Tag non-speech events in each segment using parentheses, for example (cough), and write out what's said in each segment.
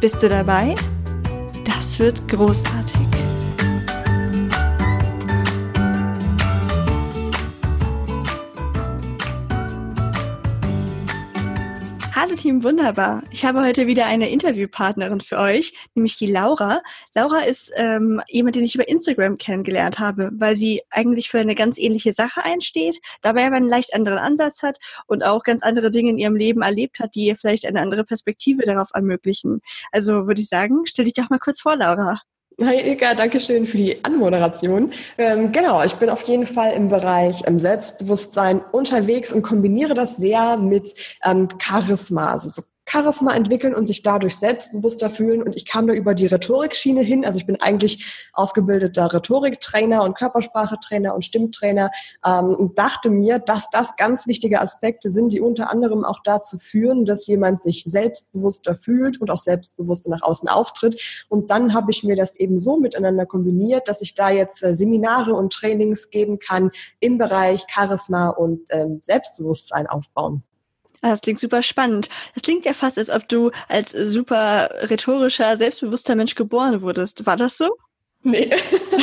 Bist du dabei? Das wird großartig. Team Wunderbar. Ich habe heute wieder eine Interviewpartnerin für euch, nämlich die Laura. Laura ist ähm, jemand, den ich über Instagram kennengelernt habe, weil sie eigentlich für eine ganz ähnliche Sache einsteht, dabei aber einen leicht anderen Ansatz hat und auch ganz andere Dinge in ihrem Leben erlebt hat, die ihr vielleicht eine andere Perspektive darauf ermöglichen. Also würde ich sagen, stell dich doch mal kurz vor, Laura. Hi Ilka, danke schön für die Anmoderation. Ähm, genau, ich bin auf jeden Fall im Bereich ähm, Selbstbewusstsein unterwegs und kombiniere das sehr mit ähm, Charisma, also so Charisma entwickeln und sich dadurch selbstbewusster fühlen. Und ich kam da über die Rhetorikschiene hin. Also ich bin eigentlich ausgebildeter Rhetoriktrainer und Körpersprachetrainer und Stimmtrainer ähm, und dachte mir, dass das ganz wichtige Aspekte sind, die unter anderem auch dazu führen, dass jemand sich selbstbewusster fühlt und auch selbstbewusster nach außen auftritt. Und dann habe ich mir das eben so miteinander kombiniert, dass ich da jetzt äh, Seminare und Trainings geben kann im Bereich Charisma und ähm, Selbstbewusstsein aufbauen. Ah, das klingt super spannend. Das klingt ja fast, als ob du als super rhetorischer, selbstbewusster Mensch geboren wurdest. War das so? Nee.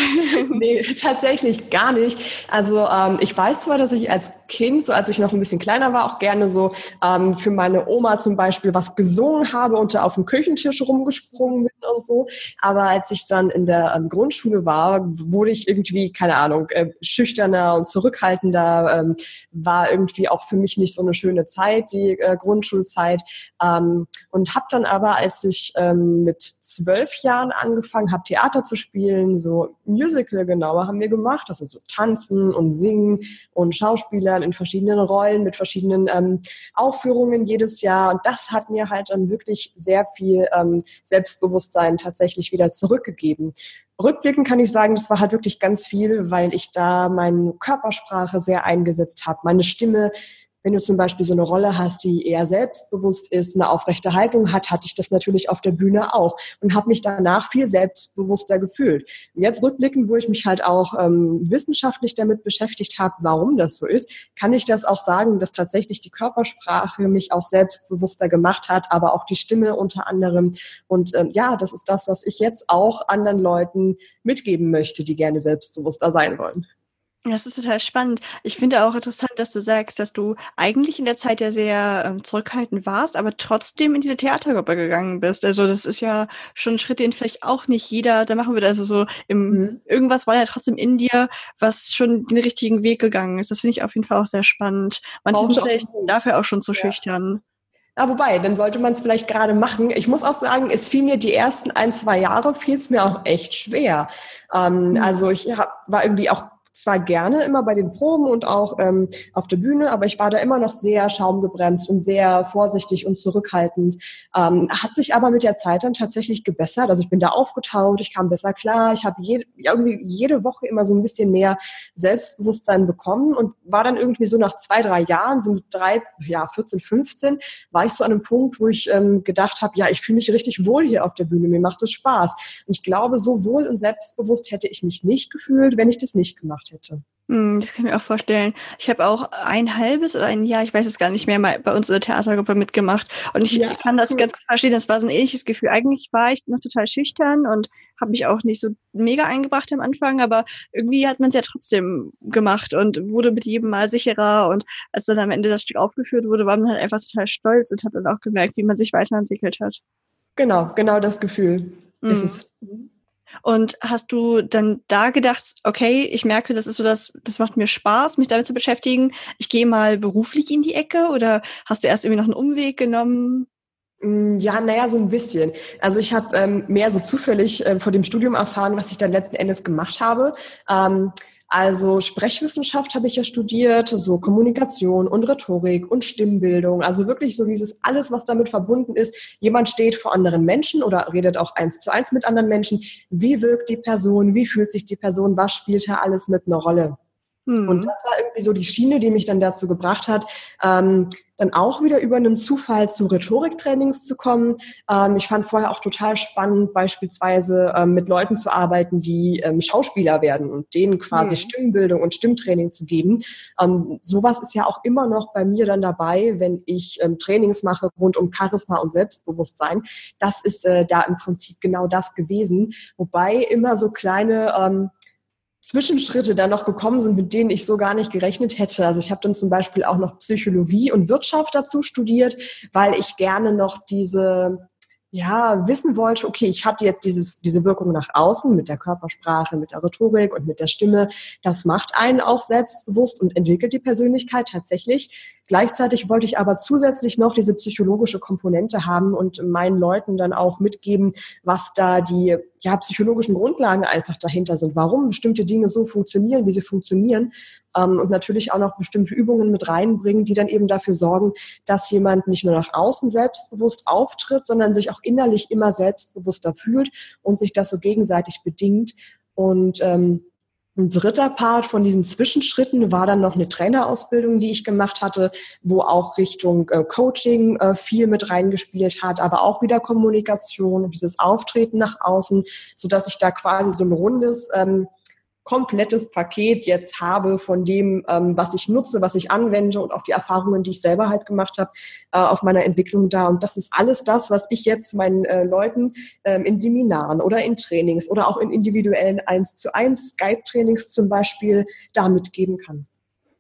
(laughs) nee, tatsächlich gar nicht. Also ähm, ich weiß zwar, dass ich als Kind, so als ich noch ein bisschen kleiner war, auch gerne so ähm, für meine Oma zum Beispiel was gesungen habe und da auf dem Küchentisch rumgesprungen bin und so. Aber als ich dann in der ähm, Grundschule war, wurde ich irgendwie, keine Ahnung, äh, schüchterner und zurückhaltender. Ähm, war irgendwie auch für mich nicht so eine schöne Zeit, die äh, Grundschulzeit. Ähm, und habe dann aber, als ich ähm, mit zwölf Jahren angefangen habe, Theater zu spielen, spielen, so Musical genauer haben wir gemacht, also so tanzen und singen und Schauspielern in verschiedenen Rollen mit verschiedenen ähm, Aufführungen jedes Jahr. Und das hat mir halt dann wirklich sehr viel ähm, Selbstbewusstsein tatsächlich wieder zurückgegeben. Rückblickend kann ich sagen, das war halt wirklich ganz viel, weil ich da meine Körpersprache sehr eingesetzt habe, meine Stimme wenn du zum Beispiel so eine Rolle hast, die eher selbstbewusst ist, eine aufrechte Haltung hat, hatte ich das natürlich auf der Bühne auch und habe mich danach viel selbstbewusster gefühlt. Jetzt rückblickend, wo ich mich halt auch ähm, wissenschaftlich damit beschäftigt habe, warum das so ist, kann ich das auch sagen, dass tatsächlich die Körpersprache mich auch selbstbewusster gemacht hat, aber auch die Stimme unter anderem. Und ähm, ja, das ist das, was ich jetzt auch anderen Leuten mitgeben möchte, die gerne selbstbewusster sein wollen. Das ist total spannend. Ich finde auch interessant, dass du sagst, dass du eigentlich in der Zeit ja sehr ähm, zurückhaltend warst, aber trotzdem in diese Theatergruppe gegangen bist. Also das ist ja schon ein Schritt, den vielleicht auch nicht jeder da machen würde. Also so im mhm. irgendwas war ja trotzdem in dir, was schon den richtigen Weg gegangen ist. Das finde ich auf jeden Fall auch sehr spannend. Manche sind vielleicht dafür auch schon zu ja. schüchtern. Ja, wobei, dann sollte man es vielleicht gerade machen. Ich muss auch sagen, es fiel mir die ersten ein, zwei Jahre, fiel es mir auch echt schwer. Ähm, mhm. Also ich hab, war irgendwie auch zwar gerne immer bei den Proben und auch ähm, auf der Bühne, aber ich war da immer noch sehr schaumgebremst und sehr vorsichtig und zurückhaltend. Ähm, hat sich aber mit der Zeit dann tatsächlich gebessert. Also ich bin da aufgetaut, ich kam besser klar, ich habe jede, irgendwie jede Woche immer so ein bisschen mehr Selbstbewusstsein bekommen und war dann irgendwie so nach zwei, drei Jahren, so mit drei, ja, 14, 15, war ich so an einem Punkt, wo ich ähm, gedacht habe, ja, ich fühle mich richtig wohl hier auf der Bühne, mir macht es Spaß. Und ich glaube, so wohl und selbstbewusst hätte ich mich nicht gefühlt, wenn ich das nicht gemacht gemacht hätte. Hm, das kann ich mir auch vorstellen. Ich habe auch ein halbes oder ein Jahr, ich weiß es gar nicht mehr, mal bei uns in der Theatergruppe mitgemacht. Und ich ja. kann das ganz gut verstehen. Das war so ein ähnliches Gefühl. Eigentlich war ich noch total schüchtern und habe mich auch nicht so mega eingebracht am Anfang, aber irgendwie hat man es ja trotzdem gemacht und wurde mit jedem Mal sicherer. Und als dann am Ende das Stück aufgeführt wurde, war man halt einfach total stolz und hat dann auch gemerkt, wie man sich weiterentwickelt hat. Genau, genau das Gefühl mhm. ist es. Und hast du dann da gedacht, okay, ich merke, das ist so das, das macht mir Spaß, mich damit zu beschäftigen. Ich gehe mal beruflich in die Ecke oder hast du erst irgendwie noch einen Umweg genommen? Mm, ja, naja, so ein bisschen. Also ich habe ähm, mehr so zufällig äh, vor dem Studium erfahren, was ich dann letzten Endes gemacht habe. Ähm, Also Sprechwissenschaft habe ich ja studiert, so Kommunikation und Rhetorik und Stimmbildung. Also wirklich so dieses alles, was damit verbunden ist. Jemand steht vor anderen Menschen oder redet auch eins zu eins mit anderen Menschen. Wie wirkt die Person? Wie fühlt sich die Person? Was spielt da alles mit einer Rolle? Mhm. Und das war irgendwie so die Schiene, die mich dann dazu gebracht hat, ähm, dann auch wieder über einen Zufall zu Rhetoriktrainings zu kommen. Ähm, ich fand vorher auch total spannend, beispielsweise ähm, mit Leuten zu arbeiten, die ähm, Schauspieler werden und denen quasi mhm. Stimmbildung und Stimmtraining zu geben. Ähm, sowas ist ja auch immer noch bei mir dann dabei, wenn ich ähm, Trainings mache rund um Charisma und Selbstbewusstsein. Das ist äh, da im Prinzip genau das gewesen. Wobei immer so kleine ähm, Zwischenschritte dann noch gekommen sind, mit denen ich so gar nicht gerechnet hätte. Also ich habe dann zum Beispiel auch noch Psychologie und Wirtschaft dazu studiert, weil ich gerne noch diese ja, wissen wollte, okay, ich hatte jetzt dieses, diese Wirkung nach außen mit der Körpersprache, mit der Rhetorik und mit der Stimme. Das macht einen auch selbstbewusst und entwickelt die Persönlichkeit tatsächlich. Gleichzeitig wollte ich aber zusätzlich noch diese psychologische Komponente haben und meinen Leuten dann auch mitgeben, was da die ja, psychologischen Grundlagen einfach dahinter sind, warum bestimmte Dinge so funktionieren, wie sie funktionieren ähm, und natürlich auch noch bestimmte Übungen mit reinbringen, die dann eben dafür sorgen, dass jemand nicht nur nach außen selbstbewusst auftritt, sondern sich auch innerlich immer selbstbewusster fühlt und sich das so gegenseitig bedingt. Und ähm, ein dritter Part von diesen Zwischenschritten war dann noch eine Trainerausbildung, die ich gemacht hatte, wo auch Richtung äh, Coaching äh, viel mit reingespielt hat, aber auch wieder Kommunikation und dieses Auftreten nach außen, so dass ich da quasi so ein rundes ähm, komplettes Paket jetzt habe von dem, ähm, was ich nutze, was ich anwende und auch die Erfahrungen, die ich selber halt gemacht habe äh, auf meiner Entwicklung da. Und das ist alles das, was ich jetzt meinen äh, Leuten ähm, in Seminaren oder in Trainings oder auch in individuellen 1 zu 1 Skype-Trainings zum Beispiel da mitgeben kann.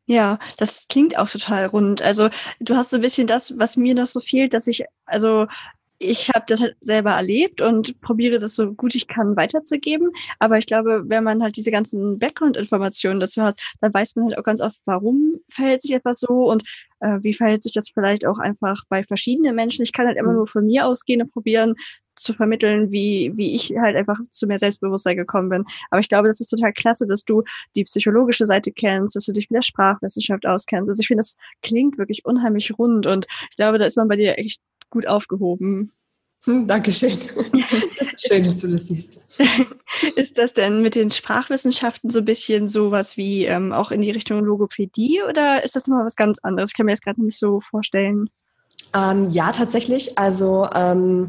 Ja, das klingt auch total rund. Also du hast so ein bisschen das, was mir noch so fehlt, dass ich also ich habe das halt selber erlebt und probiere das so gut ich kann weiterzugeben. Aber ich glaube, wenn man halt diese ganzen Background-Informationen dazu hat, dann weiß man halt auch ganz oft, warum verhält sich etwas so und äh, wie verhält sich das vielleicht auch einfach bei verschiedenen Menschen. Ich kann halt immer mhm. nur von mir ausgehen und probieren zu vermitteln, wie, wie ich halt einfach zu mehr Selbstbewusstsein gekommen bin. Aber ich glaube, das ist total klasse, dass du die psychologische Seite kennst, dass du dich mit der Sprachwissenschaft auskennst. Also ich finde, das klingt wirklich unheimlich rund und ich glaube, da ist man bei dir echt gut aufgehoben. Hm, Dankeschön. (laughs) Schön, dass du das siehst. (laughs) Ist das denn mit den Sprachwissenschaften so ein bisschen sowas wie ähm, auch in die Richtung Logopädie oder ist das nochmal was ganz anderes? Ich kann mir das gerade nicht so vorstellen. Ähm, ja, tatsächlich. Also ähm,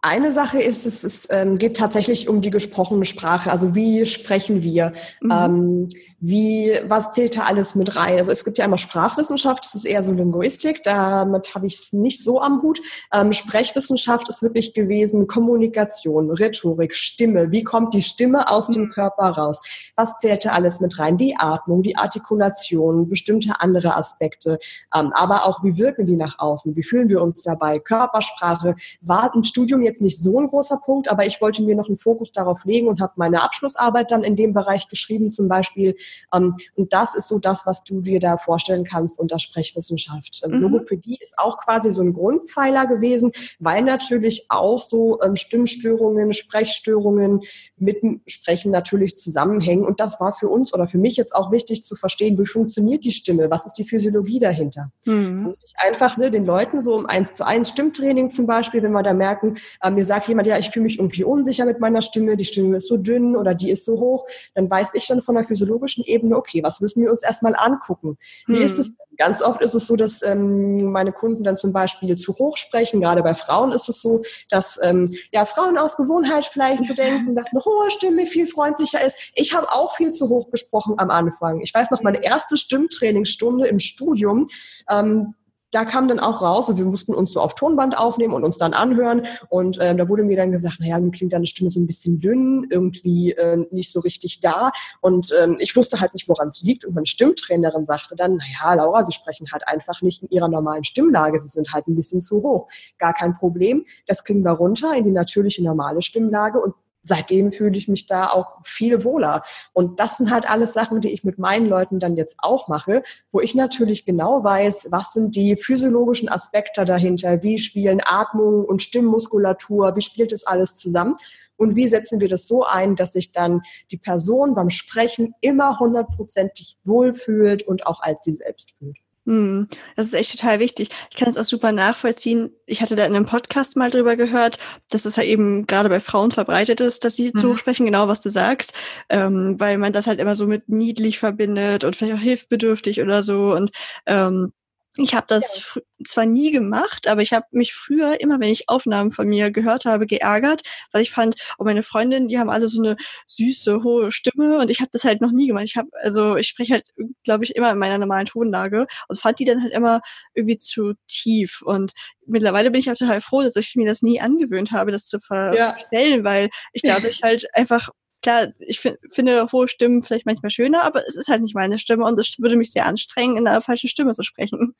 eine Sache ist, es, es ähm, geht tatsächlich um die gesprochene Sprache. Also wie sprechen wir? Mhm. Wie, was zählt da alles mit rein? Also es gibt ja einmal Sprachwissenschaft, das ist eher so Linguistik, damit habe ich es nicht so am Hut. Ähm, Sprechwissenschaft ist wirklich gewesen Kommunikation, Rhetorik, Stimme. Wie kommt die Stimme aus mhm. dem Körper raus? Was zählt da alles mit rein? Die Atmung, die Artikulation, bestimmte andere Aspekte. Ähm, aber auch, wie wirken die nach außen? Wie fühlen wir uns dabei? Körpersprache war im Studium jetzt nicht so ein großer Punkt, aber ich wollte mir noch einen Fokus darauf legen und habe meine Abschlussarbeit dann in dem Bereich geschrieben zum Beispiel. Ähm, und das ist so das, was du dir da vorstellen kannst unter Sprechwissenschaft. Ähm, mhm. Logopädie ist auch quasi so ein Grundpfeiler gewesen, weil natürlich auch so ähm, Stimmstörungen, Sprechstörungen mit dem Sprechen natürlich zusammenhängen. Und das war für uns oder für mich jetzt auch wichtig zu verstehen, wie funktioniert die Stimme, was ist die Physiologie dahinter. Mhm. Ich einfach ne, den Leuten so um eins zu eins Stimmtraining zum Beispiel, wenn wir da merken, äh, mir sagt jemand, ja, ich fühle mich irgendwie unsicher mit meiner Stimme, die Stimme ist so dünn oder die ist so hoch, dann weiß ich dann von der physiologischen Ebene, okay, was müssen wir uns erstmal angucken? Wie hm. ist es denn? Ganz oft ist es so, dass ähm, meine Kunden dann zum Beispiel zu hoch sprechen. Gerade bei Frauen ist es so, dass ähm, ja Frauen aus Gewohnheit vielleicht so denken, dass eine hohe Stimme viel freundlicher ist. Ich habe auch viel zu hoch gesprochen am Anfang. Ich weiß noch, meine erste Stimmtrainingsstunde im Studium, ähm, da kam dann auch raus und wir mussten uns so auf Tonband aufnehmen und uns dann anhören. Und äh, da wurde mir dann gesagt, naja, mir klingt deine Stimme so ein bisschen dünn, irgendwie äh, nicht so richtig da. Und ähm, ich wusste halt nicht, woran es liegt. Und meine Stimmtrainerin sagte dann, naja, Laura, Sie sprechen halt einfach nicht in Ihrer normalen Stimmlage. Sie sind halt ein bisschen zu hoch. Gar kein Problem. Das kriegen wir runter in die natürliche, normale Stimmlage. Und seitdem fühle ich mich da auch viel wohler. Und das sind halt alles Sachen, die ich mit meinen Leuten dann jetzt auch mache, wo ich natürlich genau weiß, was sind die physiologischen Aspekte dahinter, wie spielen Atmung und Stimmmuskulatur, wie spielt das alles zusammen und wie setzen wir das so ein, dass sich dann die Person beim Sprechen immer hundertprozentig wohlfühlt und auch als sie selbst fühlt. Hm, das ist echt total wichtig. Ich kann es auch super nachvollziehen. Ich hatte da in einem Podcast mal drüber gehört, dass es halt eben gerade bei Frauen verbreitet ist, dass sie mhm. zu sprechen, genau was du sagst, ähm, weil man das halt immer so mit niedlich verbindet und vielleicht auch hilfbedürftig oder so. Und ähm, ich habe das ja. zwar nie gemacht, aber ich habe mich früher immer, wenn ich Aufnahmen von mir gehört habe, geärgert, weil ich fand, oh meine Freundinnen, die haben alle so eine süße hohe Stimme und ich habe das halt noch nie gemacht. Ich habe also ich spreche halt, glaube ich, immer in meiner normalen Tonlage und fand die dann halt immer irgendwie zu tief und mittlerweile bin ich auch total froh, dass ich mir das nie angewöhnt habe, das zu verstellen, ja. weil ich dadurch halt einfach klar, ich find, finde hohe Stimmen vielleicht manchmal schöner, aber es ist halt nicht meine Stimme und es würde mich sehr anstrengen, in einer falschen Stimme zu sprechen.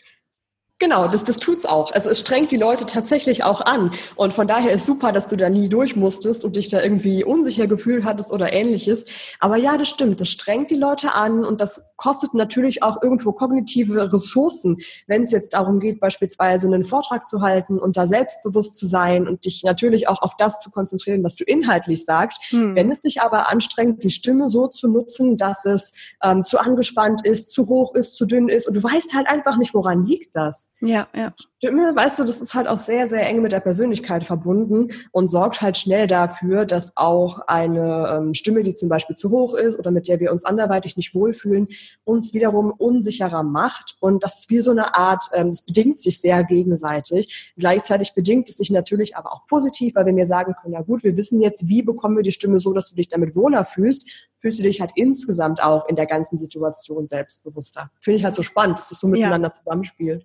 Genau, das, das tut's auch. Also es strengt die Leute tatsächlich auch an. Und von daher ist super, dass du da nie durch musstest und dich da irgendwie unsicher gefühlt hattest oder ähnliches. Aber ja, das stimmt. Das strengt die Leute an und das kostet natürlich auch irgendwo kognitive Ressourcen, wenn es jetzt darum geht, beispielsweise einen Vortrag zu halten und da selbstbewusst zu sein und dich natürlich auch auf das zu konzentrieren, was du inhaltlich sagst. Hm. Wenn es dich aber anstrengt, die Stimme so zu nutzen, dass es ähm, zu angespannt ist, zu hoch ist, zu dünn ist und du weißt halt einfach nicht, woran liegt das. Ja, ja. Stimme, weißt du, das ist halt auch sehr, sehr eng mit der Persönlichkeit verbunden und sorgt halt schnell dafür, dass auch eine ähm, Stimme, die zum Beispiel zu hoch ist oder mit der wir uns anderweitig nicht wohlfühlen, uns wiederum unsicherer macht. Und das ist wie so eine Art, ähm, es bedingt sich sehr gegenseitig. Gleichzeitig bedingt es sich natürlich aber auch positiv, weil wir mir sagen können, na gut, wir wissen jetzt, wie bekommen wir die Stimme so, dass du dich damit wohler fühlst, fühlst du dich halt insgesamt auch in der ganzen Situation selbstbewusster. Finde ich halt so spannend, dass das so miteinander ja. zusammenspielt.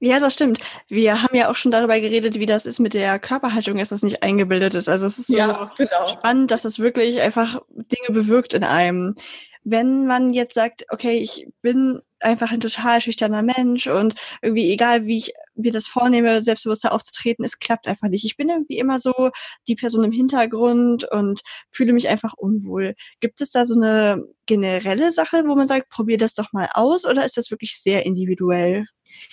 Ja, das stimmt. Wir haben ja auch schon darüber geredet, wie das ist mit der Körperhaltung, dass das nicht eingebildet ist. Also es ist so ja, genau. spannend, dass das wirklich einfach Dinge bewirkt in einem. Wenn man jetzt sagt, okay, ich bin einfach ein total schüchterner Mensch und irgendwie egal, wie ich mir das vornehme, selbstbewusster aufzutreten, es klappt einfach nicht. Ich bin irgendwie immer so die Person im Hintergrund und fühle mich einfach unwohl. Gibt es da so eine generelle Sache, wo man sagt, probier das doch mal aus oder ist das wirklich sehr individuell?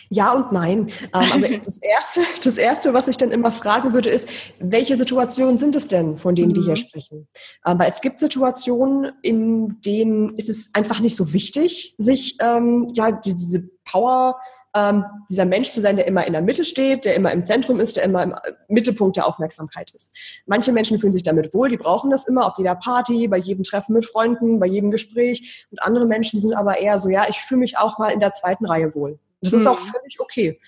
Ja und nein. Ähm, also (laughs) das erste, das erste, was ich dann immer fragen würde, ist, welche Situationen sind es denn, von denen mhm. wir hier mhm. sprechen? Aber es gibt Situationen, in denen ist es einfach nicht so wichtig, sich ähm, ja diese, diese Power ähm, dieser Mensch zu sein, der immer in der Mitte steht, der immer im Zentrum ist, der immer im Mittelpunkt der Aufmerksamkeit ist. Manche Menschen fühlen sich damit wohl, die brauchen das immer auf jeder Party, bei jedem Treffen mit Freunden, bei jedem Gespräch. Und andere Menschen sind aber eher so, ja, ich fühle mich auch mal in der zweiten Reihe wohl. Das ist auch mhm. völlig okay.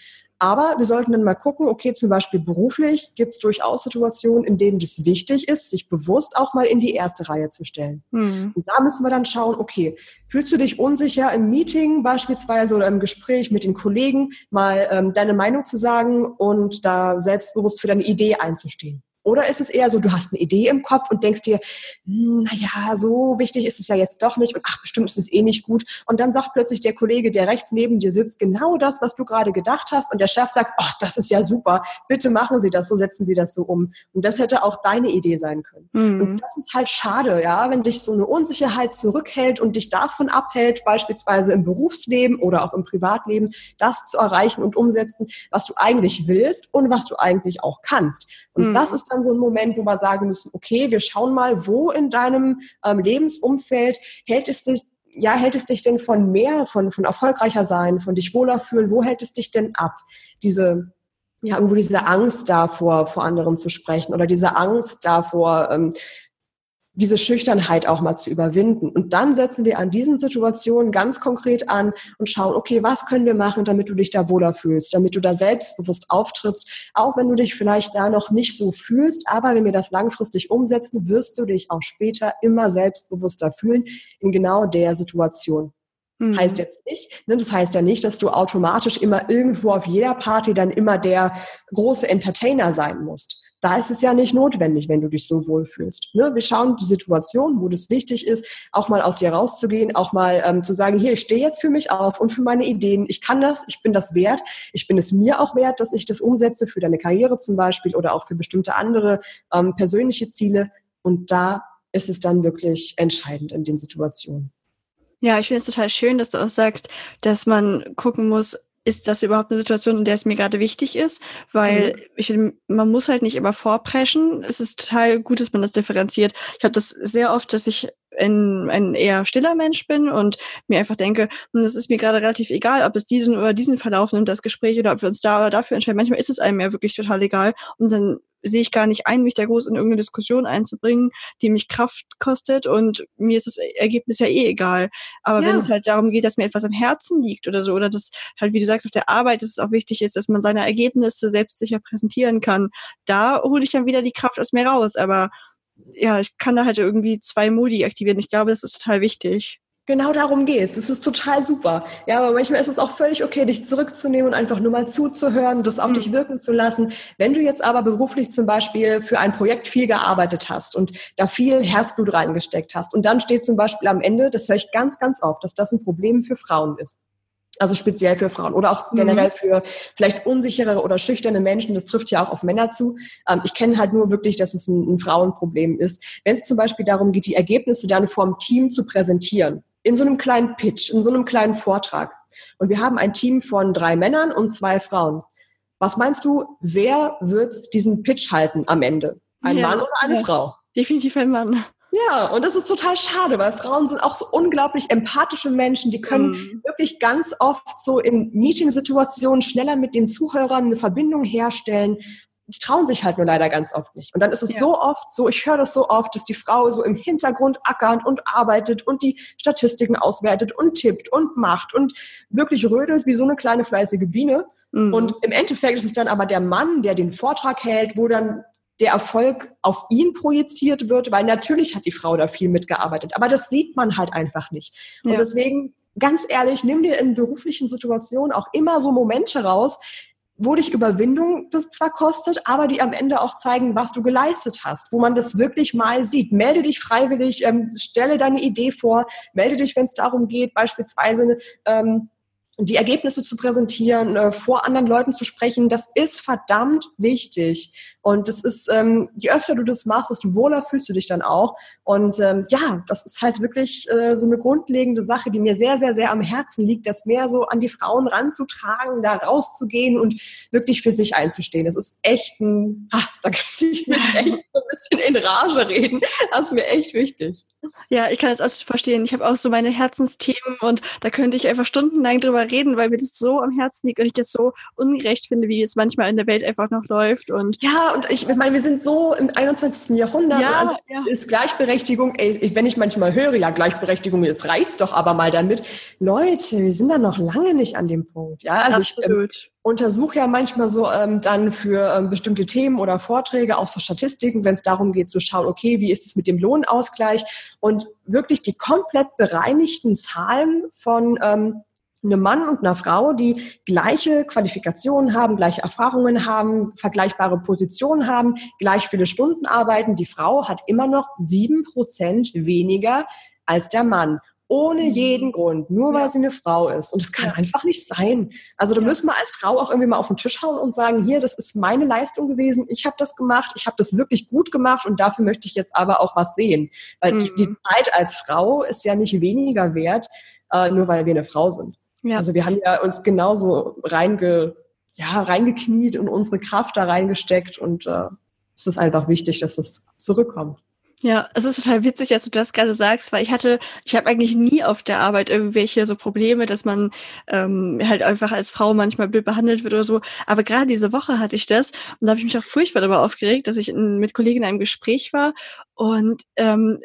Aber wir sollten dann mal gucken, okay, zum Beispiel beruflich gibt es durchaus Situationen, in denen es wichtig ist, sich bewusst auch mal in die erste Reihe zu stellen. Mhm. Und da müssen wir dann schauen, okay, fühlst du dich unsicher im Meeting beispielsweise oder im Gespräch mit den Kollegen, mal ähm, deine Meinung zu sagen und da selbstbewusst für deine Idee einzustehen? Oder ist es eher so, du hast eine Idee im Kopf und denkst dir, hm, naja, so wichtig ist es ja jetzt doch nicht und ach, bestimmt ist es eh nicht gut. Und dann sagt plötzlich der Kollege, der rechts neben dir sitzt, genau das, was du gerade gedacht hast. Und der Chef sagt, ach, das ist ja super, bitte machen Sie das so, setzen Sie das so um. Und das hätte auch deine Idee sein können. Mhm. Und das ist halt schade, ja, wenn dich so eine Unsicherheit zurückhält und dich davon abhält, beispielsweise im Berufsleben oder auch im Privatleben, das zu erreichen und umsetzen, was du eigentlich willst und was du eigentlich auch kannst. Und mhm. das ist dann so ein Moment, wo wir sagen müssen, okay, wir schauen mal, wo in deinem ähm, Lebensumfeld hält es dich, ja, hält es dich denn von mehr, von, von erfolgreicher sein, von dich wohler fühlen, wo hält es dich denn ab? Diese, ja, irgendwo diese Angst davor, vor anderen zu sprechen oder diese Angst davor, ähm, diese Schüchternheit auch mal zu überwinden. Und dann setzen wir an diesen Situationen ganz konkret an und schauen, okay, was können wir machen, damit du dich da wohler fühlst, damit du da selbstbewusst auftrittst, auch wenn du dich vielleicht da noch nicht so fühlst, aber wenn wir das langfristig umsetzen, wirst du dich auch später immer selbstbewusster fühlen in genau der Situation. Mhm. Heißt jetzt nicht, ne, das heißt ja nicht, dass du automatisch immer irgendwo auf jeder Party dann immer der große Entertainer sein musst. Da ist es ja nicht notwendig, wenn du dich so wohlfühlst. Ne? Wir schauen die Situation, wo das wichtig ist, auch mal aus dir rauszugehen, auch mal ähm, zu sagen, hier, ich stehe jetzt für mich auf und für meine Ideen. Ich kann das, ich bin das wert. Ich bin es mir auch wert, dass ich das umsetze für deine Karriere zum Beispiel oder auch für bestimmte andere ähm, persönliche Ziele Und da ist es dann wirklich entscheidend in den Situationen. Ja, ich finde es total schön, dass du auch sagst, dass man gucken muss, ist das überhaupt eine Situation, in der es mir gerade wichtig ist? Weil mhm. ich, man muss halt nicht immer vorpreschen. Es ist total gut, dass man das differenziert. Ich habe das sehr oft, dass ich ein, ein eher stiller Mensch bin und mir einfach denke, hm, das ist mir gerade relativ egal, ob es diesen oder diesen Verlauf nimmt, das Gespräch, oder ob wir uns da oder dafür entscheiden. Manchmal ist es einem ja wirklich total egal. Und dann sehe ich gar nicht ein, mich da groß in irgendeine Diskussion einzubringen, die mich Kraft kostet und mir ist das Ergebnis ja eh egal. Aber ja. wenn es halt darum geht, dass mir etwas am Herzen liegt oder so, oder dass halt, wie du sagst, auf der Arbeit dass es auch wichtig ist, dass man seine Ergebnisse selbstsicher präsentieren kann, da hole ich dann wieder die Kraft aus mir raus. Aber ja, ich kann da halt irgendwie zwei Modi aktivieren. Ich glaube, das ist total wichtig. Genau darum geht's. Es ist total super. Ja, aber manchmal ist es auch völlig okay, dich zurückzunehmen und einfach nur mal zuzuhören, das auf mhm. dich wirken zu lassen. Wenn du jetzt aber beruflich zum Beispiel für ein Projekt viel gearbeitet hast und da viel Herzblut reingesteckt hast und dann steht zum Beispiel am Ende, das höre ich ganz, ganz oft, dass das ein Problem für Frauen ist. Also speziell für Frauen oder auch mhm. generell für vielleicht unsichere oder schüchterne Menschen. Das trifft ja auch auf Männer zu. Ähm, ich kenne halt nur wirklich, dass es ein, ein Frauenproblem ist. Wenn es zum Beispiel darum geht, die Ergebnisse dann vor dem Team zu präsentieren, in so einem kleinen Pitch, in so einem kleinen Vortrag. Und wir haben ein Team von drei Männern und zwei Frauen. Was meinst du, wer wird diesen Pitch halten am Ende? Ein ja, Mann oder eine ja. Frau? Definitiv ein Mann. Ja, und das ist total schade, weil Frauen sind auch so unglaublich empathische Menschen. Die können mhm. wirklich ganz oft so in Meetingsituationen schneller mit den Zuhörern eine Verbindung herstellen trauen sich halt nur leider ganz oft nicht. Und dann ist es ja. so oft so, ich höre das so oft, dass die Frau so im Hintergrund ackert und arbeitet und die Statistiken auswertet und tippt und macht und wirklich rödelt wie so eine kleine fleißige Biene. Mhm. Und im Endeffekt ist es dann aber der Mann, der den Vortrag hält, wo dann der Erfolg auf ihn projiziert wird, weil natürlich hat die Frau da viel mitgearbeitet. Aber das sieht man halt einfach nicht. Und ja. deswegen, ganz ehrlich, nimm dir in beruflichen Situationen auch immer so Momente raus, wo dich Überwindung das zwar kostet, aber die am Ende auch zeigen, was du geleistet hast, wo man das wirklich mal sieht. Melde dich freiwillig, ähm, stelle deine Idee vor, melde dich, wenn es darum geht, beispielsweise ähm, die Ergebnisse zu präsentieren, äh, vor anderen Leuten zu sprechen, das ist verdammt wichtig. Und das ist, ähm, je öfter du das machst, desto wohler fühlst du dich dann auch. Und ähm, ja, das ist halt wirklich äh, so eine grundlegende Sache, die mir sehr, sehr, sehr am Herzen liegt, das mehr so an die Frauen ranzutragen, da rauszugehen und wirklich für sich einzustehen. Das ist echt ein, ach, da könnte ich mir (laughs) echt so ein bisschen in Rage reden. Das ist mir echt wichtig. Ja, ich kann es auch verstehen. Ich habe auch so meine Herzensthemen und da könnte ich einfach stundenlang drüber reden, weil mir das so am Herzen liegt und ich das so ungerecht finde, wie es manchmal in der Welt einfach noch läuft. Und ja, und ich, ich meine, wir sind so im 21. Jahrhundert. Ja, ja. ist Gleichberechtigung, ey, wenn ich manchmal höre, ja, Gleichberechtigung, jetzt reizt doch aber mal damit. Leute, wir sind da noch lange nicht an dem Punkt. Ja, also Absolut. ich ähm, untersuche ja manchmal so ähm, dann für ähm, bestimmte Themen oder Vorträge auch so Statistiken, wenn es darum geht zu schauen, okay, wie ist es mit dem Lohnausgleich und wirklich die komplett bereinigten Zahlen von ähm, einem Mann und einer Frau, die gleiche Qualifikationen haben, gleiche Erfahrungen haben, vergleichbare Positionen haben, gleich viele Stunden arbeiten. Die Frau hat immer noch sieben Prozent weniger als der Mann. Ohne jeden Grund, nur weil sie eine Frau ist. Und das kann einfach nicht sein. Also da müssen wir als Frau auch irgendwie mal auf den Tisch hauen und sagen, hier, das ist meine Leistung gewesen, ich habe das gemacht, ich habe das wirklich gut gemacht und dafür möchte ich jetzt aber auch was sehen. Weil mhm. die Zeit als Frau ist ja nicht weniger wert, äh, nur weil wir eine Frau sind. Ja. Also wir haben ja uns genauso reinge, ja, reingekniet und unsere Kraft da reingesteckt und äh, es ist einfach wichtig, dass das zurückkommt. Ja, es ist total witzig, dass du das gerade sagst, weil ich hatte, ich habe eigentlich nie auf der Arbeit irgendwelche so Probleme, dass man ähm, halt einfach als Frau manchmal blöd behandelt wird oder so. Aber gerade diese Woche hatte ich das und da habe ich mich auch furchtbar darüber aufgeregt, dass ich mit Kollegen in einem Gespräch war und ähm,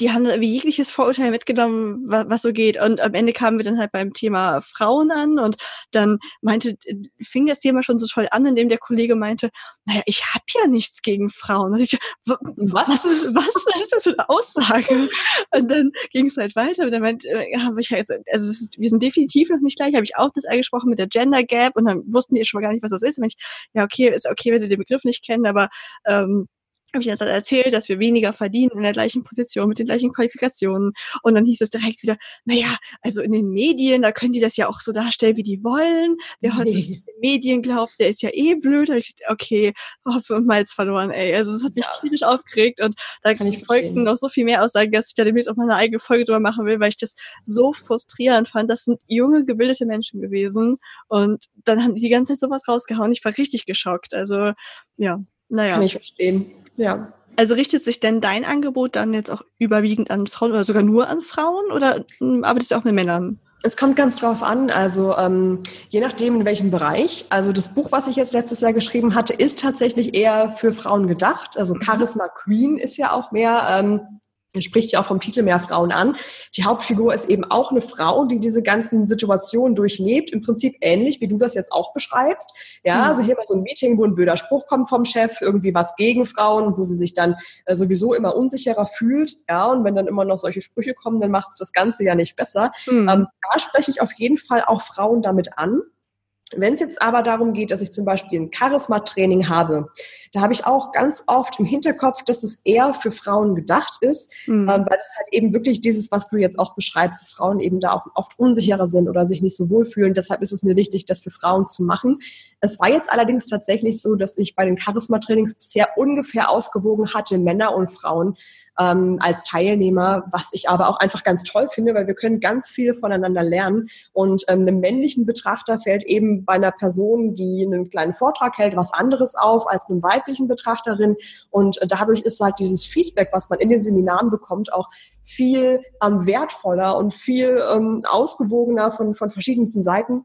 die haben wie jegliches Vorurteil mitgenommen, was, was, so geht. Und am Ende kamen wir dann halt beim Thema Frauen an und dann meinte, fing das Thema schon so toll an, indem der Kollege meinte, naja, ich habe ja nichts gegen Frauen. Ich, was, was, was ist das für eine Aussage? Und dann ging es halt weiter und dann meinte, äh, habe ich also ist, wir sind definitiv noch nicht gleich, habe ich auch das angesprochen mit der Gender Gap und dann wussten die schon mal gar nicht, was das ist. Und ich, ja, okay, ist okay, wenn sie den Begriff nicht kennen, aber ähm, habe ich jetzt halt erzählt, dass wir weniger verdienen in der gleichen Position mit den gleichen Qualifikationen. Und dann hieß es direkt wieder, naja, also in den Medien, da können die das ja auch so darstellen, wie die wollen. Wer heute nee. den Medien glaubt, der ist ja eh blöd. Und ich dachte, okay, Hopfe und Malz verloren, ey. Also das hat mich ja. tierisch aufgeregt und da Kann ich folgten verstehen. noch so viel mehr Aussagen, dass ich da demnächst auch mal eine eigene Folge drüber machen will, weil ich das so frustrierend fand. Das sind junge, gebildete Menschen gewesen und dann haben die die ganze Zeit sowas rausgehauen. Ich war richtig geschockt. Also ja, naja. Kann ich verstehen. Ja. Also richtet sich denn dein Angebot dann jetzt auch überwiegend an Frauen oder sogar nur an Frauen oder hm, arbeitest du auch mit Männern? Es kommt ganz drauf an, also ähm, je nachdem in welchem Bereich. Also das Buch, was ich jetzt letztes Jahr geschrieben hatte, ist tatsächlich eher für Frauen gedacht. Also mhm. Charisma Queen ist ja auch mehr ähm, spricht ja auch vom Titel mehr Frauen an. Die Hauptfigur ist eben auch eine Frau, die diese ganzen Situationen durchlebt, im Prinzip ähnlich, wie du das jetzt auch beschreibst. Ja, mhm. also hier mal so ein Meeting, wo ein blöder Spruch kommt vom Chef, irgendwie was gegen Frauen, wo sie sich dann äh, sowieso immer unsicherer fühlt. Ja, und wenn dann immer noch solche Sprüche kommen, dann macht es das Ganze ja nicht besser. Mhm. Ähm, da spreche ich auf jeden Fall auch Frauen damit an. Wenn es jetzt aber darum geht, dass ich zum Beispiel ein Charisma-Training habe, da habe ich auch ganz oft im Hinterkopf, dass es eher für Frauen gedacht ist, mhm. ähm, weil es halt eben wirklich dieses, was du jetzt auch beschreibst, dass Frauen eben da auch oft unsicherer sind oder sich nicht so wohlfühlen. Deshalb ist es mir wichtig, das für Frauen zu machen. Es war jetzt allerdings tatsächlich so, dass ich bei den Charisma-Trainings bisher ungefähr ausgewogen hatte, Männer und Frauen ähm, als Teilnehmer, was ich aber auch einfach ganz toll finde, weil wir können ganz viel voneinander lernen. Und ähm, einem männlichen Betrachter fällt eben bei einer Person, die einen kleinen Vortrag hält, was anderes auf als einem weiblichen Betrachterin. Und dadurch ist halt dieses Feedback, was man in den Seminaren bekommt, auch viel ähm, wertvoller und viel ähm, ausgewogener von, von verschiedensten Seiten.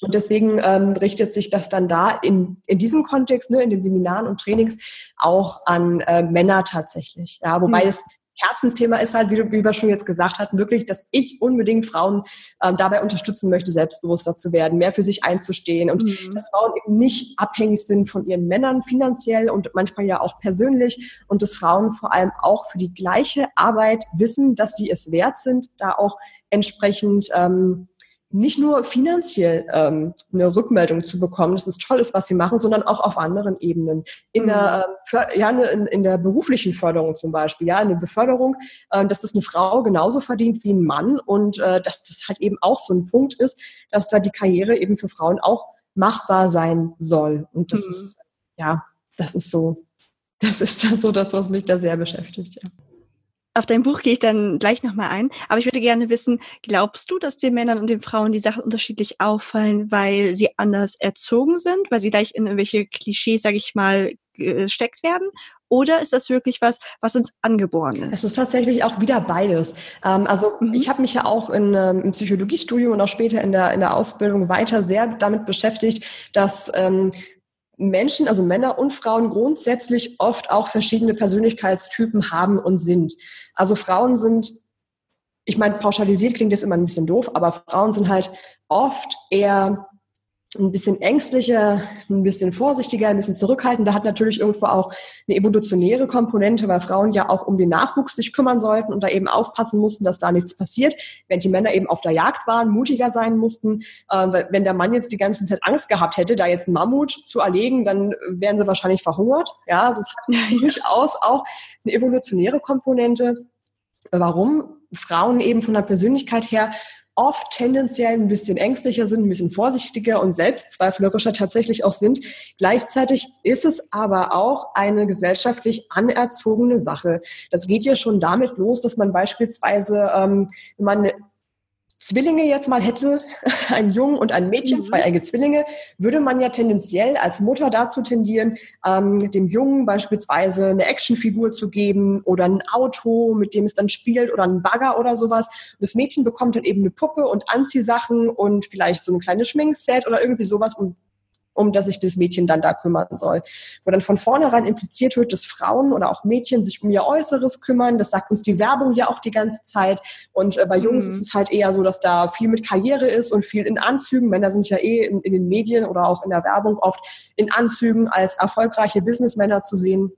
Und deswegen ähm, richtet sich das dann da in, in diesem Kontext, ne, in den Seminaren und Trainings auch an äh, Männer tatsächlich. Ja, wobei mhm. es Herzensthema ist halt, wie, du, wie wir schon jetzt gesagt hatten, wirklich, dass ich unbedingt Frauen ähm, dabei unterstützen möchte, selbstbewusster zu werden, mehr für sich einzustehen und mhm. dass Frauen eben nicht abhängig sind von ihren Männern finanziell und manchmal ja auch persönlich und dass Frauen vor allem auch für die gleiche Arbeit wissen, dass sie es wert sind, da auch entsprechend ähm, nicht nur finanziell ähm, eine Rückmeldung zu bekommen, dass es toll ist, was sie machen, sondern auch auf anderen Ebenen. In, mhm. der, äh, ja, ne, in, in, der beruflichen Förderung zum Beispiel, ja, eine Beförderung, äh, dass das eine Frau genauso verdient wie ein Mann und äh, dass das halt eben auch so ein Punkt ist, dass da die Karriere eben für Frauen auch machbar sein soll. Und das mhm. ist, ja, das ist so, das ist das (laughs) so das, was mich da sehr beschäftigt. Ja. Auf dein Buch gehe ich dann gleich nochmal ein. Aber ich würde gerne wissen, glaubst du, dass den Männern und den Frauen die Sachen unterschiedlich auffallen, weil sie anders erzogen sind, weil sie gleich in irgendwelche Klischees, sage ich mal, gesteckt werden? Oder ist das wirklich was, was uns angeboren ist? Es ist tatsächlich auch wieder beides. Ähm, also mhm. ich habe mich ja auch in, ähm, im Psychologiestudium und auch später in der, in der Ausbildung weiter sehr damit beschäftigt, dass ähm, Menschen, also Männer und Frauen grundsätzlich oft auch verschiedene Persönlichkeitstypen haben und sind. Also Frauen sind, ich meine, pauschalisiert klingt jetzt immer ein bisschen doof, aber Frauen sind halt oft eher ein bisschen ängstlicher, ein bisschen vorsichtiger, ein bisschen zurückhaltender, hat natürlich irgendwo auch eine evolutionäre Komponente, weil Frauen ja auch um den Nachwuchs sich kümmern sollten und da eben aufpassen mussten, dass da nichts passiert, während die Männer eben auf der Jagd waren, mutiger sein mussten. Äh, wenn der Mann jetzt die ganze Zeit Angst gehabt hätte, da jetzt einen Mammut zu erlegen, dann wären sie wahrscheinlich verhungert. Ja, also es hat (laughs) durchaus auch eine evolutionäre Komponente. Warum? Frauen eben von der Persönlichkeit her oft tendenziell ein bisschen ängstlicher sind, ein bisschen vorsichtiger und selbstzweiflerischer tatsächlich auch sind. Gleichzeitig ist es aber auch eine gesellschaftlich anerzogene Sache. Das geht ja schon damit los, dass man beispielsweise, ähm, wenn man Zwillinge jetzt mal hätte, (laughs) ein Jungen und ein Mädchen, mhm. zwei eigene Zwillinge, würde man ja tendenziell als Mutter dazu tendieren, ähm, dem Jungen beispielsweise eine Actionfigur zu geben oder ein Auto, mit dem es dann spielt oder ein Bagger oder sowas. Und das Mädchen bekommt dann eben eine Puppe und Anziehsachen und vielleicht so ein kleines Schminkset oder irgendwie sowas und um das sich das Mädchen dann da kümmern soll. Wo dann von vornherein impliziert wird, dass Frauen oder auch Mädchen sich um ihr Äußeres kümmern. Das sagt uns die Werbung ja auch die ganze Zeit. Und äh, bei Jungs mhm. ist es halt eher so, dass da viel mit Karriere ist und viel in Anzügen. Männer sind ja eh in, in den Medien oder auch in der Werbung oft in Anzügen als erfolgreiche Businessmänner zu sehen.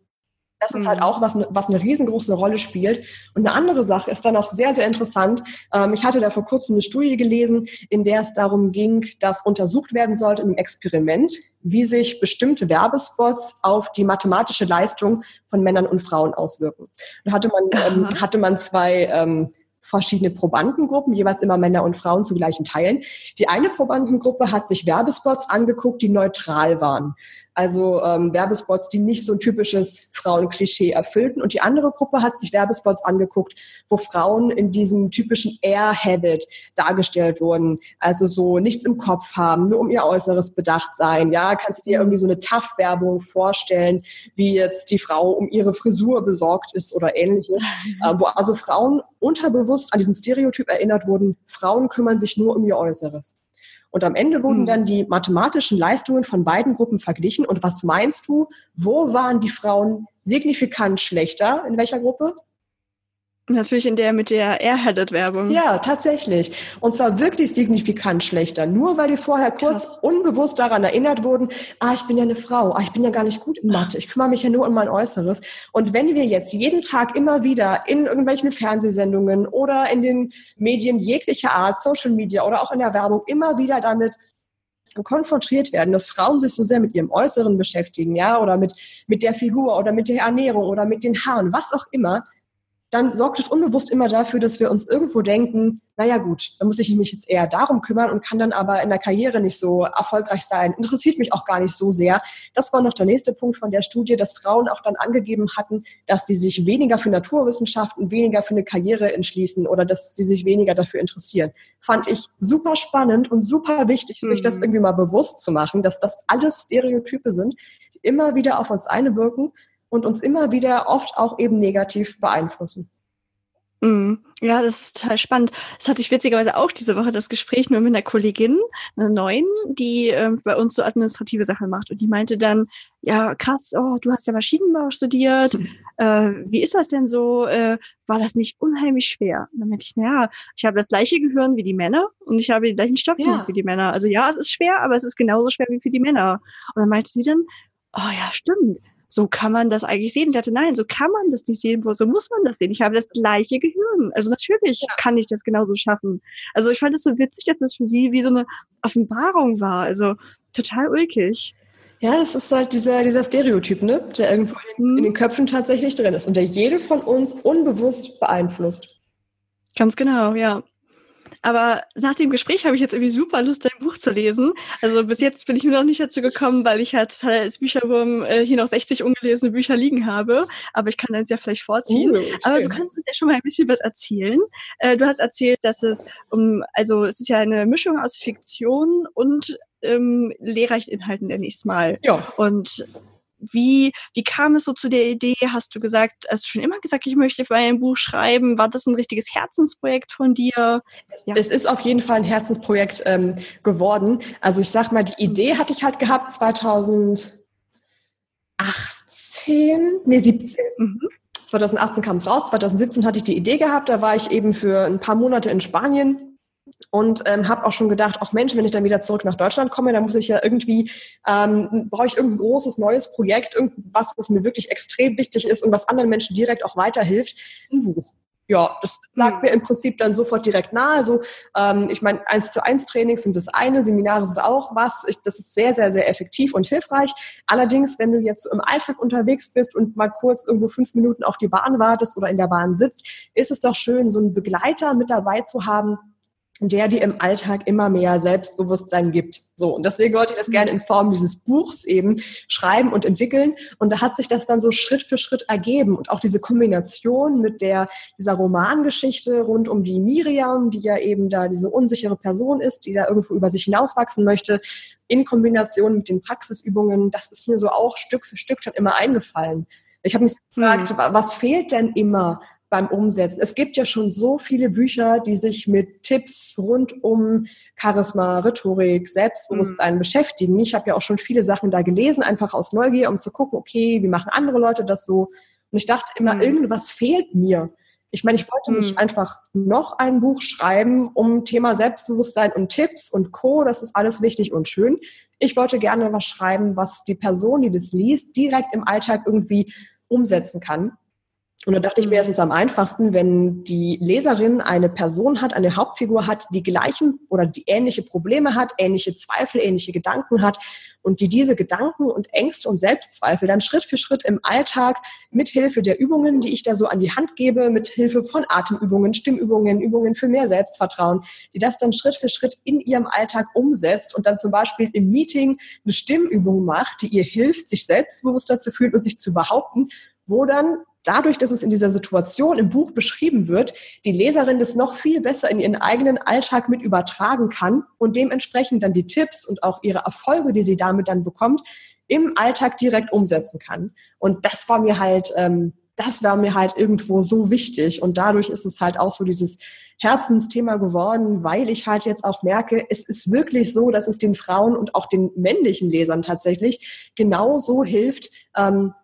Das ist halt mhm. auch was, was eine riesengroße Rolle spielt. Und eine andere Sache ist dann auch sehr, sehr interessant. Ähm, ich hatte da vor kurzem eine Studie gelesen, in der es darum ging, dass untersucht werden sollte im Experiment, wie sich bestimmte Werbespots auf die mathematische Leistung von Männern und Frauen auswirken. Da hatte man, ähm, hatte man zwei ähm, verschiedene Probandengruppen, jeweils immer Männer und Frauen zu gleichen Teilen. Die eine Probandengruppe hat sich Werbespots angeguckt, die neutral waren also ähm, Werbespots, die nicht so ein typisches Frauenklischee erfüllten. Und die andere Gruppe hat sich Werbespots angeguckt, wo Frauen in diesem typischen Airheaded dargestellt wurden. Also so nichts im Kopf haben, nur um ihr Äußeres bedacht sein. Ja, kannst du dir irgendwie so eine Tough-Werbung vorstellen, wie jetzt die Frau um ihre Frisur besorgt ist oder ähnliches. (laughs) äh, wo also Frauen unterbewusst an diesen Stereotyp erinnert wurden, Frauen kümmern sich nur um ihr Äußeres. Und am Ende wurden hm. dann die mathematischen Leistungen von beiden Gruppen verglichen. Und was meinst du, wo waren die Frauen signifikant schlechter? In welcher Gruppe? Natürlich in der mit der Airheaded-Werbung. Ja, tatsächlich. Und zwar wirklich signifikant schlechter. Nur weil die vorher kurz Krass. unbewusst daran erinnert wurden, ah, ich bin ja eine Frau, ah, ich bin ja gar nicht gut in Mathe, ich kümmere mich ja nur um mein Äußeres. Und wenn wir jetzt jeden Tag immer wieder in irgendwelchen Fernsehsendungen oder in den Medien jeglicher Art, Social Media oder auch in der Werbung immer wieder damit konfrontiert werden, dass Frauen sich so sehr mit ihrem Äußeren beschäftigen, ja, oder mit, mit der Figur oder mit der Ernährung oder mit den Haaren, was auch immer, dann sorgt es unbewusst immer dafür, dass wir uns irgendwo denken, naja gut, dann muss ich mich jetzt eher darum kümmern und kann dann aber in der Karriere nicht so erfolgreich sein. Interessiert mich auch gar nicht so sehr. Das war noch der nächste Punkt von der Studie, dass Frauen auch dann angegeben hatten, dass sie sich weniger für Naturwissenschaften, weniger für eine Karriere entschließen oder dass sie sich weniger dafür interessieren. Fand ich super spannend und super wichtig, mhm. sich das mhm. irgendwie mal bewusst zu machen, dass das alles Stereotype sind, die immer wieder auf uns einwirken und uns immer wieder oft auch eben negativ beeinflussen. Mhm. Ja, das ist total spannend. Das hatte ich witzigerweise auch diese Woche das Gespräch nur mit einer Kollegin, einer neuen, die äh, bei uns so administrative Sachen macht. Und die meinte dann, ja, krass, oh, du hast ja Maschinenbau studiert. Mhm. Äh, wie ist das denn so? Äh, war das nicht unheimlich schwer? Und dann meinte ich, naja, ich habe das gleiche Gehirn wie die Männer und ich habe die gleichen Stoffe ja. wie die Männer. Also ja, es ist schwer, aber es ist genauso schwer wie für die Männer. Und dann meinte sie dann, oh ja, stimmt so kann man das eigentlich sehen. Ich dachte, nein, so kann man das nicht sehen, so muss man das sehen. Ich habe das gleiche Gehirn. Also natürlich ja. kann ich das genauso schaffen. Also ich fand es so witzig, dass das für sie wie so eine Offenbarung war. Also total ulkig. Ja, es ist halt dieser, dieser Stereotyp, ne? der irgendwo in, hm. in den Köpfen tatsächlich drin ist und der jede von uns unbewusst beeinflusst. Ganz genau, ja. Aber nach dem Gespräch habe ich jetzt irgendwie super Lust, dein Buch zu lesen. Also bis jetzt bin ich mir noch nicht dazu gekommen, weil ich halt als Bücherwurm äh, hier noch 60 ungelesene Bücher liegen habe. Aber ich kann eins ja vielleicht vorziehen. Uh. Aber du kannst uns ja schon mal ein bisschen was erzählen. Äh, du hast erzählt, dass es um, also es ist ja eine Mischung aus Fiktion und ähm, Lehrreichtinhalten, nenne ich es mal. Ja. Und wie, wie kam es so zu der Idee? Hast du gesagt, hast du schon immer gesagt, ich möchte für ein Buch schreiben? War das ein richtiges Herzensprojekt von dir? Ja. Es ist auf jeden Fall ein Herzensprojekt ähm, geworden. Also ich sag mal, die Idee hatte ich halt gehabt 2018, nee 17. Mhm. 2018 kam es raus, 2017 hatte ich die Idee gehabt, da war ich eben für ein paar Monate in Spanien und ähm, habe auch schon gedacht, auch Mensch, wenn ich dann wieder zurück nach Deutschland komme, dann muss ich ja irgendwie, ähm, brauche ich irgendein großes neues Projekt, irgendwas, was mir wirklich extrem wichtig ist und was anderen Menschen direkt auch weiterhilft, ein Buch. Ja, das lag hm. mir im Prinzip dann sofort direkt nahe. Also ähm, ich meine, eins zu eins Trainings sind das eine, Seminare sind auch was. Ich, das ist sehr, sehr, sehr effektiv und hilfreich. Allerdings, wenn du jetzt im Alltag unterwegs bist und mal kurz irgendwo fünf Minuten auf die Bahn wartest oder in der Bahn sitzt, ist es doch schön, so einen Begleiter mit dabei zu haben, der dir im Alltag immer mehr Selbstbewusstsein gibt. So, und deswegen wollte ich das gerne in Form dieses Buchs eben schreiben und entwickeln. Und da hat sich das dann so Schritt für Schritt ergeben. Und auch diese Kombination mit der, dieser Romangeschichte rund um die Miriam, die ja eben da diese unsichere Person ist, die da irgendwo über sich hinauswachsen möchte, in Kombination mit den Praxisübungen, das ist mir so auch Stück für Stück dann immer eingefallen. Ich habe mich gefragt, hm. was fehlt denn immer beim Umsetzen. Es gibt ja schon so viele Bücher, die sich mit Tipps rund um Charisma, Rhetorik, Selbstbewusstsein mhm. beschäftigen. Ich habe ja auch schon viele Sachen da gelesen, einfach aus Neugier, um zu gucken, okay, wie machen andere Leute das so? Und ich dachte immer, mhm. irgendwas fehlt mir. Ich meine, ich wollte nicht mhm. einfach noch ein Buch schreiben um Thema Selbstbewusstsein und Tipps und Co. Das ist alles wichtig und schön. Ich wollte gerne was schreiben, was die Person, die das liest, direkt im Alltag irgendwie umsetzen kann. Und da dachte ich mir, es ist am einfachsten, wenn die Leserin eine Person hat, eine Hauptfigur hat, die gleichen oder die ähnliche Probleme hat, ähnliche Zweifel, ähnliche Gedanken hat und die diese Gedanken und Ängste und Selbstzweifel dann Schritt für Schritt im Alltag mit Hilfe der Übungen, die ich da so an die Hand gebe, mit Hilfe von Atemübungen, Stimmübungen, Übungen für mehr Selbstvertrauen, die das dann Schritt für Schritt in ihrem Alltag umsetzt und dann zum Beispiel im Meeting eine Stimmübung macht, die ihr hilft, sich selbstbewusster zu fühlen und sich zu behaupten, wo dann dadurch, dass es in dieser Situation im Buch beschrieben wird, die Leserin das noch viel besser in ihren eigenen Alltag mit übertragen kann und dementsprechend dann die Tipps und auch ihre Erfolge, die sie damit dann bekommt, im Alltag direkt umsetzen kann. Und das war mir halt, ähm, das war mir halt irgendwo so wichtig. Und dadurch ist es halt auch so dieses Herzensthema geworden, weil ich halt jetzt auch merke, es ist wirklich so, dass es den Frauen und auch den männlichen Lesern tatsächlich genauso hilft, ähm,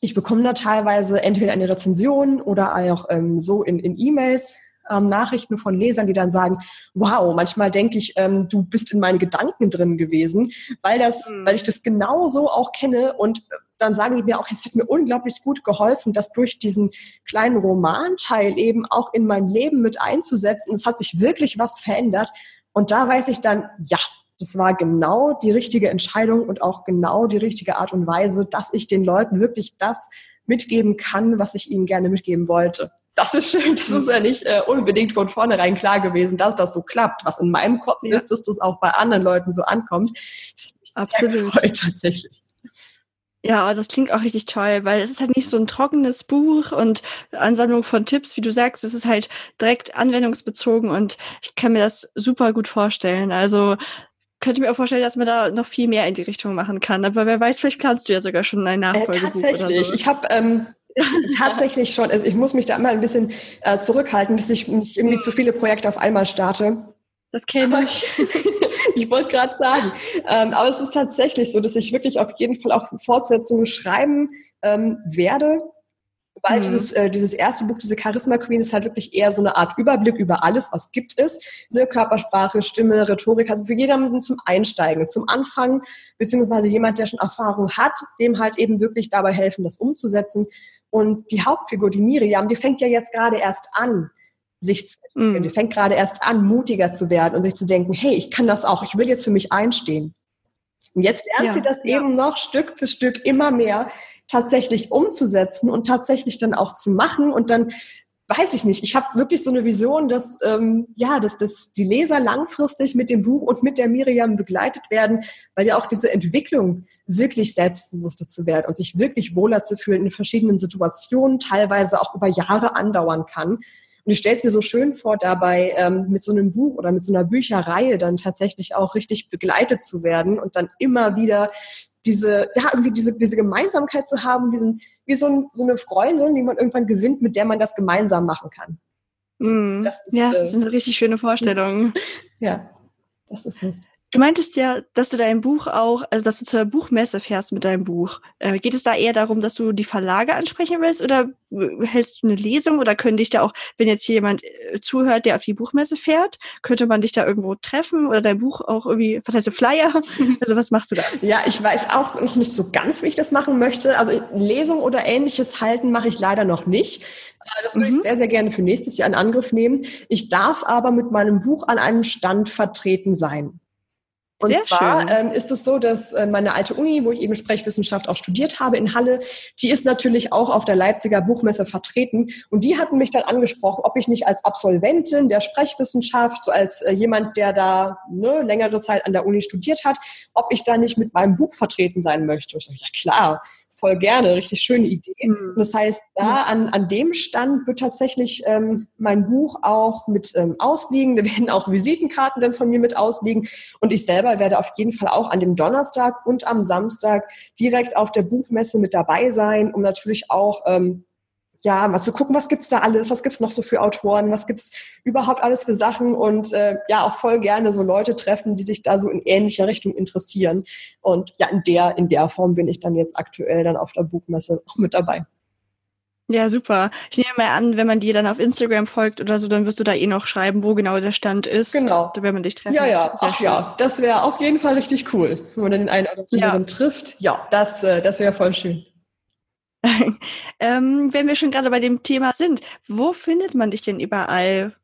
ich bekomme da teilweise entweder eine Rezension oder auch ähm, so in, in E-Mails ähm, Nachrichten von Lesern, die dann sagen, wow, manchmal denke ich, ähm, du bist in meinen Gedanken drin gewesen, weil das, mhm. weil ich das genau so auch kenne und dann sagen die mir auch, es hat mir unglaublich gut geholfen, das durch diesen kleinen Romanteil eben auch in mein Leben mit einzusetzen. Es hat sich wirklich was verändert. Und da weiß ich dann, ja, das war genau die richtige Entscheidung und auch genau die richtige Art und Weise, dass ich den Leuten wirklich das mitgeben kann, was ich ihnen gerne mitgeben wollte. Das ist schön, das ist ja nicht äh, unbedingt von vornherein klar gewesen, dass das so klappt. Was in meinem Kopf ja. ist, dass das auch bei anderen Leuten so ankommt. Das Absolut. tatsächlich. Ja, das klingt auch richtig toll, weil es ist halt nicht so ein trockenes Buch und Ansammlung von Tipps, wie du sagst, es ist halt direkt anwendungsbezogen und ich kann mir das super gut vorstellen. Also könnte mir auch vorstellen, dass man da noch viel mehr in die Richtung machen kann. Aber wer weiß, vielleicht planst du ja sogar schon ein Nachfolgebuch äh, tatsächlich. So. Ich habe ähm, (laughs) tatsächlich schon, also ich muss mich da immer ein bisschen äh, zurückhalten, dass ich nicht irgendwie zu viele Projekte auf einmal starte. Das kenne ich. (laughs) ich wollte gerade sagen. Ähm, aber es ist tatsächlich so, dass ich wirklich auf jeden Fall auch Fortsetzungen schreiben ähm, werde. Weil mhm. dieses, äh, dieses erste Buch, diese Charisma Queen, ist halt wirklich eher so eine Art Überblick über alles, was gibt es. Ne? Körpersprache, Stimme, Rhetorik, also für jedermann zum Einsteigen, zum Anfang, beziehungsweise jemand, der schon Erfahrung hat, dem halt eben wirklich dabei helfen, das umzusetzen. Und die Hauptfigur, die Miriam, die fängt ja jetzt gerade erst an, sich zu entwickeln. Mhm. Die fängt gerade erst an, mutiger zu werden und sich zu denken, hey, ich kann das auch, ich will jetzt für mich einstehen. Und jetzt lernt ja, sie das ja. eben noch Stück für Stück immer mehr tatsächlich umzusetzen und tatsächlich dann auch zu machen und dann weiß ich nicht. Ich habe wirklich so eine Vision, dass ähm, ja, dass, dass die Leser langfristig mit dem Buch und mit der Miriam begleitet werden, weil ja auch diese Entwicklung wirklich selbstbewusster zu werden und sich wirklich wohler zu fühlen in verschiedenen Situationen, teilweise auch über Jahre andauern kann. Und ich stelle es mir so schön vor, dabei ähm, mit so einem Buch oder mit so einer Bücherreihe dann tatsächlich auch richtig begleitet zu werden und dann immer wieder diese, ja, irgendwie diese, diese Gemeinsamkeit zu haben, diesen, wie so, ein, so eine Freundin, die man irgendwann gewinnt, mit der man das gemeinsam machen kann. Mm. Das ist, ja, das ist eine richtig schöne Vorstellung. ja, das ist es. Du meintest ja, dass du dein Buch auch, also dass du zur Buchmesse fährst mit deinem Buch. Äh, geht es da eher darum, dass du die Verlage ansprechen willst oder äh, hältst du eine Lesung oder können dich da auch, wenn jetzt hier jemand äh, zuhört, der auf die Buchmesse fährt, könnte man dich da irgendwo treffen oder dein Buch auch irgendwie, was heißt du, Flyer? (laughs) Also was machst du da? Ja, ich weiß auch noch nicht so ganz, wie ich das machen möchte. Also Lesung oder ähnliches halten mache ich leider noch nicht. Äh, das würde mhm. ich sehr, sehr gerne für nächstes Jahr in Angriff nehmen. Ich darf aber mit meinem Buch an einem Stand vertreten sein. Und Sehr zwar ähm, ist es so, dass äh, meine alte Uni, wo ich eben Sprechwissenschaft auch studiert habe in Halle, die ist natürlich auch auf der Leipziger Buchmesse vertreten. Und die hatten mich dann angesprochen, ob ich nicht als Absolventin der Sprechwissenschaft, so als äh, jemand, der da ne, längere Zeit an der Uni studiert hat, ob ich da nicht mit meinem Buch vertreten sein möchte. Ich sage, ja klar, voll gerne, richtig schöne Idee. Mhm. Und das heißt, da an, an dem Stand wird tatsächlich ähm, mein Buch auch mit ähm, ausliegen. Da werden auch Visitenkarten dann von mir mit ausliegen. Und ich selber werde auf jeden Fall auch an dem Donnerstag und am Samstag direkt auf der Buchmesse mit dabei sein, um natürlich auch ähm, ja, mal zu gucken, was gibt's da alles, was gibt's noch so für Autoren, was gibt's überhaupt alles für Sachen und äh, ja, auch voll gerne so Leute treffen, die sich da so in ähnlicher Richtung interessieren. Und ja, in der, in der Form bin ich dann jetzt aktuell dann auf der Buchmesse auch mit dabei. Ja, super. Ich nehme mal an, wenn man dir dann auf Instagram folgt oder so, dann wirst du da eh noch schreiben, wo genau der Stand ist. Genau. Da werden man dich treffen. Ja, ja. Sehr Ach schön. ja, das wäre auf jeden Fall richtig cool, wenn man dann den einen oder anderen ja. trifft. Ja, das, äh, das wäre voll schön. (laughs) ähm, wenn wir schon gerade bei dem Thema sind, wo findet man dich denn überall?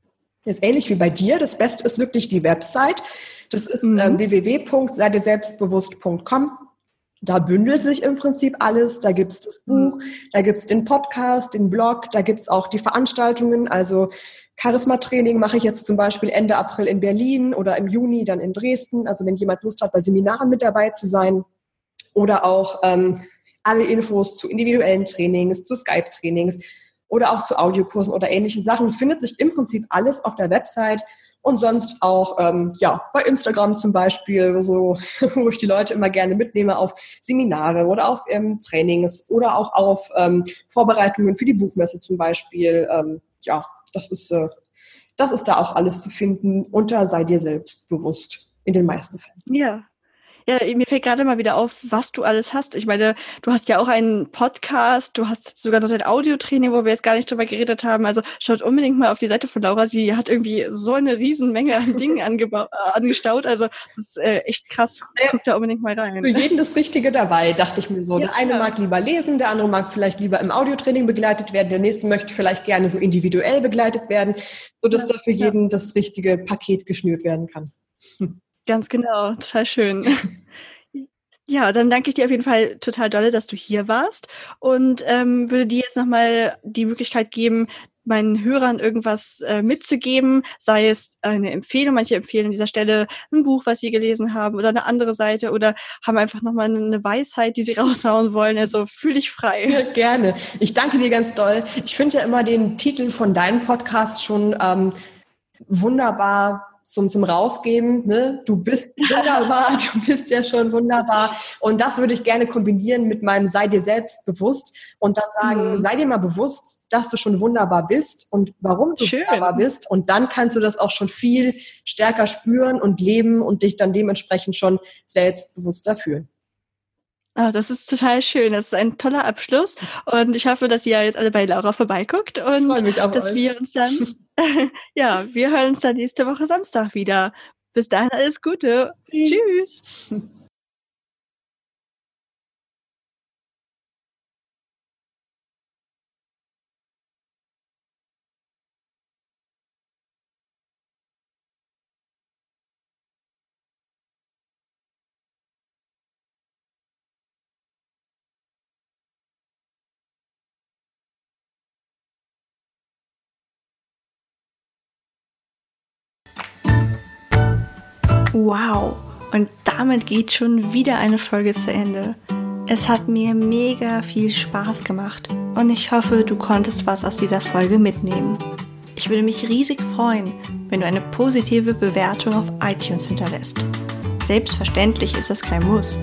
Das ist ähnlich wie bei dir. Das Beste ist wirklich die Website. Das ist mhm. ähm, www.seidesselbstbewusst.com. Da bündelt sich im Prinzip alles. Da gibt es das Buch, mhm. da gibt es den Podcast, den Blog, da gibt es auch die Veranstaltungen. Also Charisma-Training mache ich jetzt zum Beispiel Ende April in Berlin oder im Juni dann in Dresden. Also wenn jemand Lust hat, bei Seminaren mit dabei zu sein. Oder auch ähm, alle Infos zu individuellen Trainings, zu Skype-Trainings oder auch zu Audiokursen oder ähnlichen Sachen. findet sich im Prinzip alles auf der Website und sonst auch ähm, ja bei Instagram zum Beispiel, so (laughs) wo ich die Leute immer gerne mitnehme auf Seminare oder auf ähm, Trainings oder auch auf ähm, Vorbereitungen für die Buchmesse zum Beispiel. Ähm, ja, das ist äh, das ist da auch alles zu finden unter sei dir selbst bewusst in den meisten Fällen. Ja, ja, mir fällt gerade mal wieder auf, was du alles hast. Ich meine, du hast ja auch einen Podcast, du hast sogar noch dein Audiotraining, wo wir jetzt gar nicht drüber geredet haben. Also schaut unbedingt mal auf die Seite von Laura. Sie hat irgendwie so eine Riesenmenge an Dingen (laughs) äh, angestaut. Also das ist äh, echt krass. Guckt da unbedingt mal rein. Für jeden das Richtige dabei, dachte ich mir so. Ja, der eine mag lieber lesen, der andere mag vielleicht lieber im Audiotraining begleitet werden, der nächste möchte vielleicht gerne so individuell begleitet werden, sodass ja, da für jeden das richtige Paket geschnürt werden kann. Hm. Ganz genau, total schön. Ja, dann danke ich dir auf jeden Fall total dolle, dass du hier warst und ähm, würde dir jetzt nochmal die Möglichkeit geben, meinen Hörern irgendwas äh, mitzugeben, sei es eine Empfehlung, manche empfehlen an dieser Stelle ein Buch, was sie gelesen haben oder eine andere Seite oder haben einfach nochmal eine Weisheit, die sie (laughs) raushauen wollen. Also fühle dich frei. Gerne. Ich danke dir ganz doll. Ich finde ja immer den Titel von deinem Podcast schon ähm, wunderbar zum, zum Rausgeben. Ne? Du bist wunderbar, (laughs) du bist ja schon wunderbar. Und das würde ich gerne kombinieren mit meinem Sei dir selbst bewusst und dann sagen, mhm. sei dir mal bewusst, dass du schon wunderbar bist und warum du Schön. wunderbar bist. Und dann kannst du das auch schon viel stärker spüren und leben und dich dann dementsprechend schon selbstbewusster fühlen. Oh, das ist total schön. Das ist ein toller Abschluss. Und ich hoffe, dass ihr jetzt alle bei Laura vorbeiguckt und dass euch. wir uns dann, (laughs) ja, wir hören uns dann nächste Woche Samstag wieder. Bis dahin alles Gute. Tschüss. Tschüss. (laughs) Wow, und damit geht schon wieder eine Folge zu Ende. Es hat mir mega viel Spaß gemacht und ich hoffe, du konntest was aus dieser Folge mitnehmen. Ich würde mich riesig freuen, wenn du eine positive Bewertung auf iTunes hinterlässt. Selbstverständlich ist es kein Muss,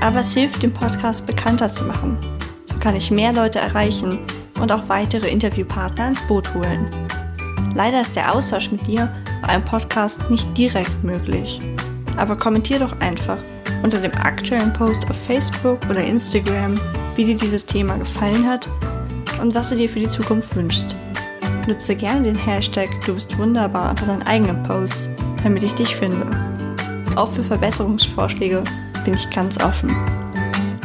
aber es hilft, den Podcast bekannter zu machen. So kann ich mehr Leute erreichen und auch weitere Interviewpartner ins Boot holen. Leider ist der Austausch mit dir bei einem Podcast nicht direkt möglich aber kommentier doch einfach unter dem aktuellen Post auf Facebook oder Instagram, wie dir dieses Thema gefallen hat und was du dir für die Zukunft wünschst. Nutze gerne den Hashtag Du bist wunderbar unter deinen eigenen Posts, damit ich dich finde. Auch für Verbesserungsvorschläge bin ich ganz offen.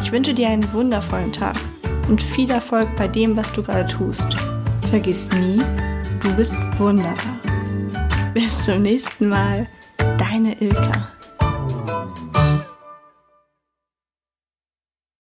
Ich wünsche dir einen wundervollen Tag und viel Erfolg bei dem, was du gerade tust. Vergiss nie, du bist wunderbar. Bis zum nächsten Mal, deine Ilka.